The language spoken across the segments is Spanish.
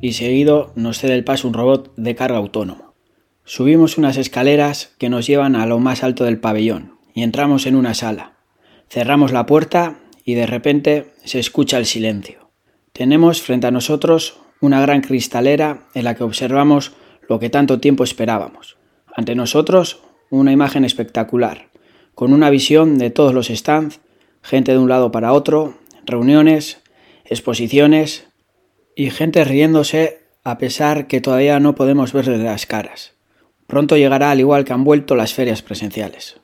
y seguido nos cede el paso un robot de carga autónomo. Subimos unas escaleras que nos llevan a lo más alto del pabellón y entramos en una sala. Cerramos la puerta y de repente se escucha el silencio. Tenemos frente a nosotros una gran cristalera en la que observamos lo que tanto tiempo esperábamos. Ante nosotros una imagen espectacular, con una visión de todos los stands, gente de un lado para otro, reuniones, exposiciones, y gente riéndose a pesar que todavía no podemos verle las caras. Pronto llegará al igual que han vuelto las ferias presenciales.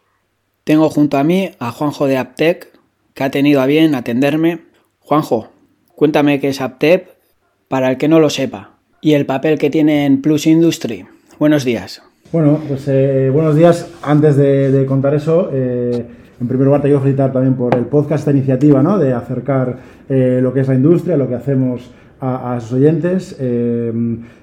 Tengo junto a mí a Juanjo de Aptec, que ha tenido a bien atenderme. Juanjo, cuéntame qué es Aptec para el que no lo sepa y el papel que tiene en Plus Industry. Buenos días. Bueno, pues eh, buenos días. Antes de, contar eso, eh, en primer lugar te quiero felicitar también por el podcast, esta iniciativa ¿no? de acercar eh, lo que es la industria, lo que hacemos a, sus oyentes. Eh,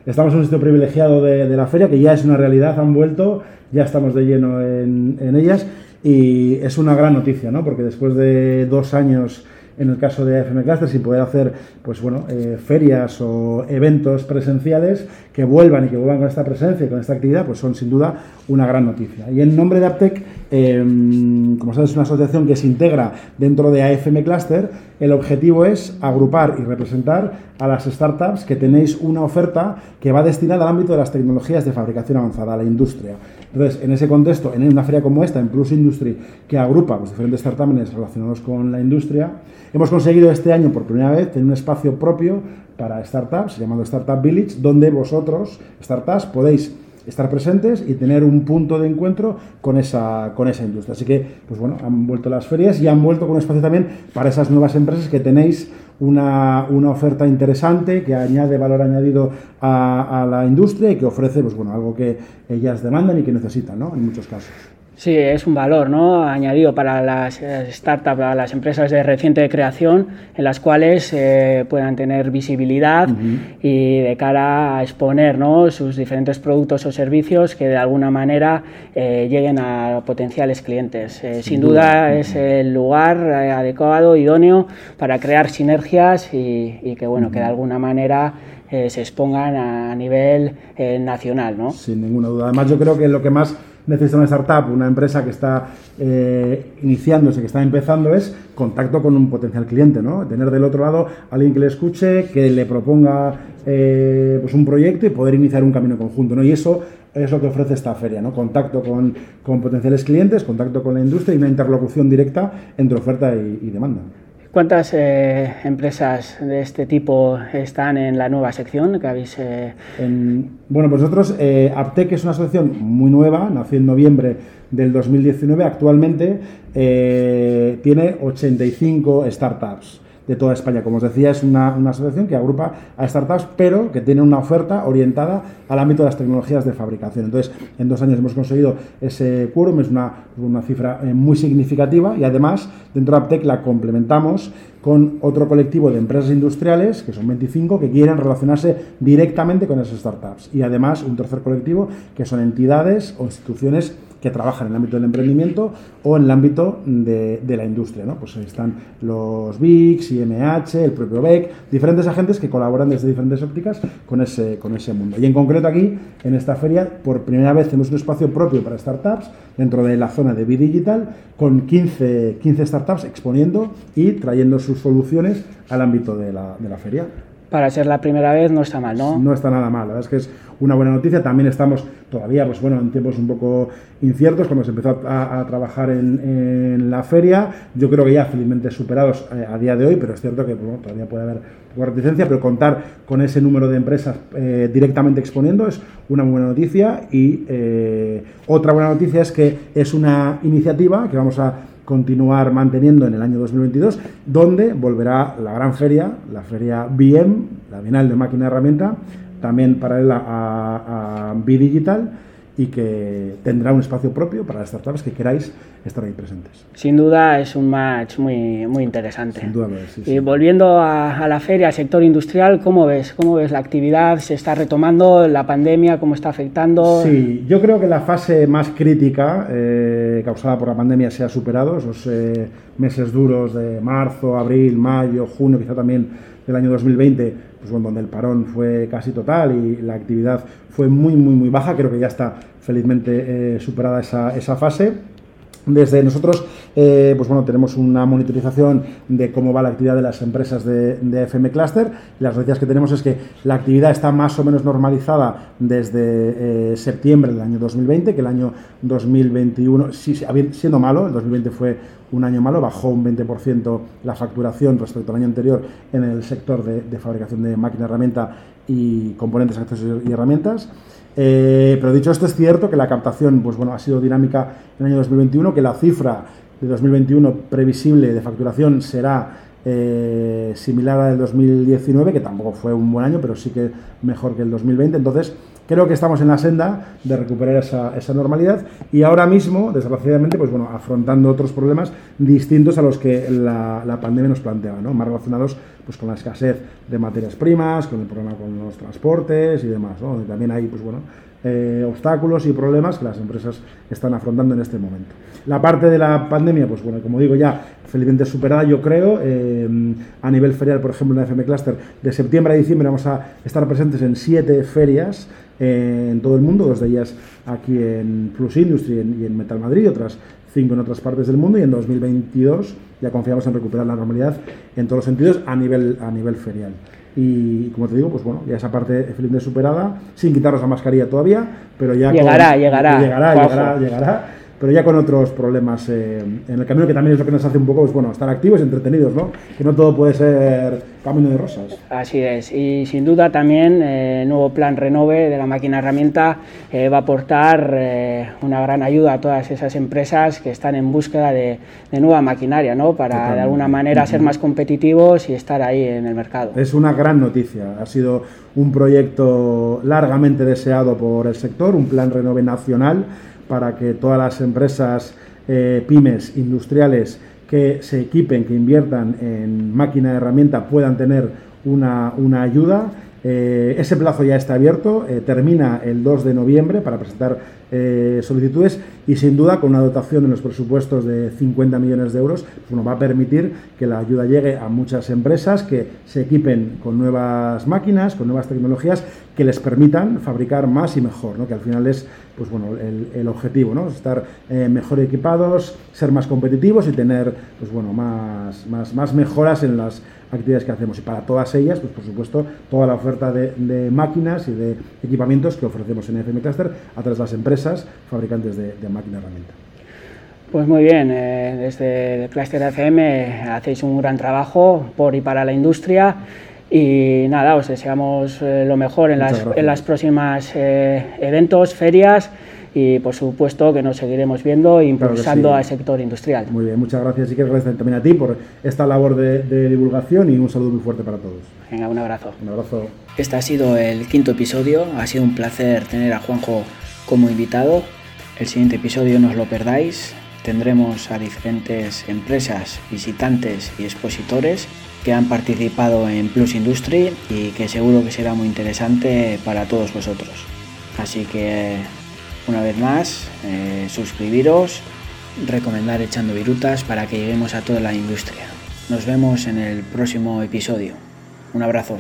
estamos en un sitio privilegiado de, la feria, que ya es una realidad, han vuelto, ya estamos de lleno en, en ellas y es una gran noticia, ¿no? porque después de dos años en el caso de FM Cluster, sin poder hacer pues bueno, eh, ferias o eventos presenciales que vuelvan y que vuelvan con esta presencia y con esta actividad, pues son sin duda una gran noticia. Y en nombre de Aptec, em, como sabes, es una asociación que se integra dentro de AFM Cluster, el objetivo es agrupar y representar a las startups que tenéis una oferta que va destinada al ámbito de las tecnologías de fabricación avanzada, a la industria. Entonces, en ese contexto, en una feria como esta, en Plus Industry, que agrupa los pues, diferentes certámenes relacionados con la industria, hemos conseguido este año por primera vez tener un espacio propio para startups, llamado Startup Village, donde vosotros, startups, podéis estar presentes y tener un punto de encuentro con esa, con esa industria. Así que, pues bueno, han vuelto las ferias y han vuelto con un espacio también para esas nuevas empresas que tenéis una, oferta interesante que añade valor añadido a, a, la industria y que ofrece pues bueno, algo que ellas demandan y que necesitan ¿no? en muchos casos. Sí, es un valor ¿no? añadido para las eh, startups, para las empresas de reciente creación, en las cuales eh, puedan tener visibilidad y de cara a exponer ¿no? sus diferentes productos o servicios que de alguna manera eh, lleguen a potenciales clientes. sin, duda, es el lugar adecuado, idóneo para crear sinergias y, que, bueno, que de alguna manera se expongan a nivel nacional. ¿no? Sin ninguna duda. Además, yo creo que lo que más necesita una startup, una empresa que está eh, iniciándose, que está empezando, es contacto con un potencial cliente, ¿no? Tener del otro lado alguien que le escuche, que le proponga eh, pues un proyecto y poder iniciar un camino conjunto, ¿no? Y eso es lo que ofrece esta feria, ¿no? Contacto con, potenciales clientes, contacto con la industria y una interlocución directa entre oferta y demanda. ¿Cuántas eh, empresas de este tipo están en la nueva sección que habéis? Eh? bueno, pues nosotros, eh, Aptec es una asociación muy nueva, nació en noviembre del 2019, actualmente tiene 85 startups de toda España. Como os decía, es una, asociación que agrupa a startups, pero que tiene una oferta orientada al ámbito de las tecnologías de fabricación. Entonces, en dos años hemos conseguido ese quórum, es una, una cifra eh, muy significativa y además, dentro de Aptec la complementamos con otro colectivo de empresas industriales, que son 25, que quieren relacionarse directamente con esas startups. Y además un tercer colectivo, que son entidades o instituciones que trabajan en el ámbito del emprendimiento o en el ámbito de, la industria. ¿no? Pues están los BICS, IMH, el propio BEC, diferentes agentes que colaboran desde diferentes ópticas con ese, con ese mundo. Y en concreto aquí, en esta feria, por primera vez tenemos un espacio propio para startups dentro de la zona de B-Digital, con 15, 15 startups exponiendo y trayendo sus soluciones al ámbito de la, de la feria para ser la primera vez no está mal, ¿no? No está nada mal, la verdad es que es una buena noticia. También estamos todavía, pues bueno, en tiempos un poco inciertos, cuando se empezó a, trabajar en, la feria. Yo creo que ya felizmente superados eh, a día de hoy, pero es cierto que todavía puede haber reticencia, pero contar con ese número de empresas eh, directamente exponiendo es una buena noticia. Y eh, otra buena noticia es que es una iniciativa que vamos a continuar manteniendo en el año 2022, donde volverá la gran feria, la feria BM, la Bienal de Máquina de Herramienta, también paralela a, a B-Digital y que tendrá un espacio propio para las startups que queráis estar ahí presentes. Sin duda es un match muy, muy interesante. Sin duda Y volviendo a, la feria, al sector industrial, ¿cómo ves? ¿Cómo ves la actividad? ¿Se está retomando la pandemia? ¿Cómo está afectando? Sí, yo creo que la fase más crítica eh, causada por la pandemia se ha superado, esos eh, meses duros de marzo, abril, mayo, junio, quizá también del año 2020, pues bueno, donde el parón fue casi total y la actividad fue muy, muy, muy baja. Creo que ya está felizmente eh, superada esa, esa fase. Desde nosotros, eh, pues bueno, tenemos una monitorización de cómo va la actividad de las empresas de, FM Cluster. Las noticias que tenemos es que la actividad está más o menos normalizada desde eh, septiembre del año 2020, que el año 2021, sí, siendo malo, el 2020 fue un año malo, bajó un 20% la facturación respecto al año anterior en el sector de, de fabricación de máquina herramienta y componentes, accesorios y herramientas. Eh, pero dicho esto, es cierto que la captación pues, bueno, ha sido dinámica en el año 2021, que la cifra de 2021 previsible de facturación será eh, similar a del 2019, que tampoco fue un buen año, pero sí que mejor que el 2020. Entonces, creo que estamos en la senda de recuperar esa, esa, normalidad y ahora mismo, desgraciadamente, pues bueno, afrontando otros problemas distintos a los que la, la pandemia nos planteaba, ¿no? más relacionados pues, con la escasez de materias primas, con el problema con los transportes y demás. ¿no? También hay pues, bueno, eh, obstáculos y problemas que las empresas están afrontando en este momento. La parte de la pandemia, pues bueno, como digo ya, felizmente superada, yo creo. Eh, a nivel ferial, por ejemplo, en la FM Cluster, de septiembre a diciembre vamos a estar presentes en siete ferias eh, en todo el mundo, dos de ellas aquí en Plus Industry y en Metal Madrid, otras cinco en otras partes del mundo y en 2022 ya confiamos en recuperar la normalidad en todos los sentidos a nivel, a nivel ferial. Y como te digo, pues bueno, ya esa parte felizmente superada, sin quitarnos la mascarilla todavía, pero ya... Llegará, llegará. Llegará, llegará, llegará pero ya con otros problemas eh, en el camino, que también es lo que nos hace un poco, pues bueno, estar activos y entretenidos, ¿no? Que no todo puede ser camino de rosas. Así es, y sin duda también eh, el nuevo plan Renove de la máquina herramienta eh, va a aportar una gran ayuda a todas esas empresas que están en búsqueda de, nueva maquinaria, ¿no? Para de alguna manera ser más competitivos y estar ahí en el mercado. Es una gran noticia, ha sido un proyecto largamente deseado por el sector, un plan Renove nacional para que todas las empresas eh, pymes industriales que se equipen, que inviertan en máquina de herramienta puedan tener una, una ayuda eh, ese plazo ya está abierto, eh, termina el 2 de noviembre para presentar eh, solicitudes y sin duda con una dotación en los presupuestos de 50 millones de euros pues, va a permitir que la ayuda llegue a muchas empresas que se equipen con nuevas máquinas, con nuevas tecnologías que les permitan fabricar más y mejor, ¿no? que al final es pues, bueno, el, objetivo, ¿no? estar mejor equipados, ser más competitivos y tener pues, bueno, más, más, más mejoras en las actividades que hacemos. Y para todas ellas, pues por supuesto, toda la oferta de, máquinas y de equipamientos que ofrecemos en FM Cluster a través de las empresas fabricantes de, de máquina herramienta. Pues muy bien, eh, desde el Cluster FM hacéis un gran trabajo por y para la industria y nada, os deseamos eh, lo mejor en las, en las, próximas eh, eventos, ferias y por supuesto que nos seguiremos viendo e impulsando al sector industrial. Muy bien, muchas gracias y que gracias también a ti por esta labor de, divulgación y un saludo muy fuerte para todos. Venga, un abrazo. Un abrazo. Este ha sido el quinto episodio, ha sido un placer tener a Juanjo como invitado. El siguiente episodio no os lo perdáis, tendremos a diferentes empresas, visitantes y expositores que han participado en Plus Industry y que seguro que será muy interesante para todos vosotros. Así que una vez más, eh, suscribiros, recomendar echando virutas para que lleguemos a toda la industria. Nos vemos en el próximo episodio. Un abrazo.